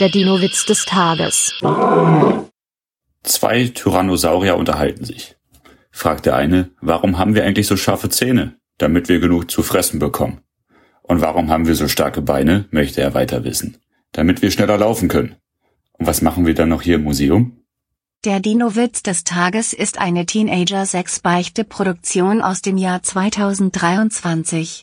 Der Dino-Witz des Tages. Zwei Tyrannosaurier unterhalten sich. Fragt der eine, warum haben wir eigentlich so scharfe Zähne? Damit wir genug zu fressen bekommen. Und warum haben wir so starke Beine? möchte er weiter wissen. Damit wir schneller laufen können. Und was machen wir dann noch hier im Museum? Der Dino-Witz des Tages ist eine Teenager-6-Beichte-Produktion aus dem Jahr 2023.